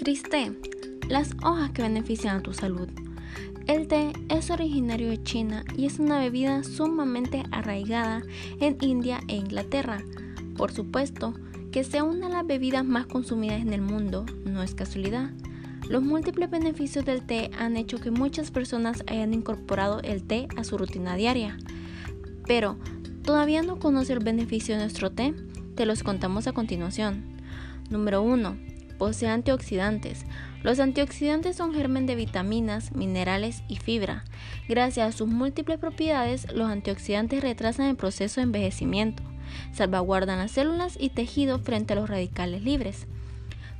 Criste, las hojas que benefician a tu salud. El té es originario de China y es una bebida sumamente arraigada en India e Inglaterra. Por supuesto, que sea una de las bebidas más consumidas en el mundo no es casualidad. Los múltiples beneficios del té han hecho que muchas personas hayan incorporado el té a su rutina diaria. Pero, ¿todavía no conoces el beneficio de nuestro té? Te los contamos a continuación. Número 1. Posee antioxidantes. Los antioxidantes son germen de vitaminas, minerales y fibra. Gracias a sus múltiples propiedades, los antioxidantes retrasan el proceso de envejecimiento, salvaguardan las células y tejido frente a los radicales libres.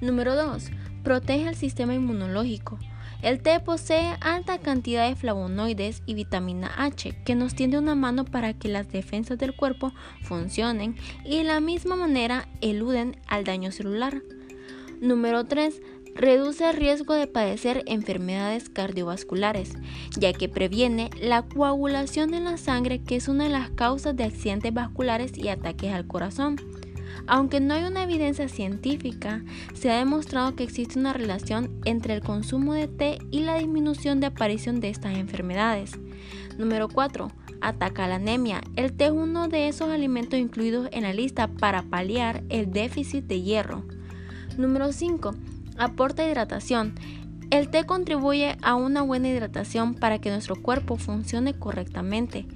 Número 2. Protege el sistema inmunológico. El té posee alta cantidad de flavonoides y vitamina H que nos tiende una mano para que las defensas del cuerpo funcionen y de la misma manera eluden al daño celular. Número 3. Reduce el riesgo de padecer enfermedades cardiovasculares, ya que previene la coagulación en la sangre que es una de las causas de accidentes vasculares y ataques al corazón. Aunque no hay una evidencia científica, se ha demostrado que existe una relación entre el consumo de té y la disminución de aparición de estas enfermedades. Número 4. Ataca la anemia. El té es uno de esos alimentos incluidos en la lista para paliar el déficit de hierro. Número 5. Aporta hidratación. El té contribuye a una buena hidratación para que nuestro cuerpo funcione correctamente.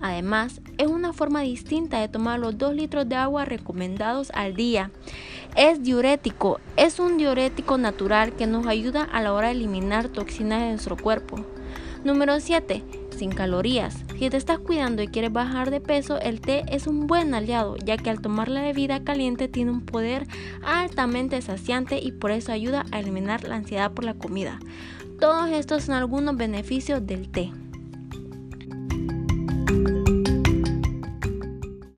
Además, es una forma distinta de tomar los 2 litros de agua recomendados al día. Es diurético, es un diurético natural que nos ayuda a la hora de eliminar toxinas de nuestro cuerpo. Número 7 sin calorías. Si te estás cuidando y quieres bajar de peso, el té es un buen aliado, ya que al tomar la bebida caliente tiene un poder altamente saciante y por eso ayuda a eliminar la ansiedad por la comida. Todos estos son algunos beneficios del té.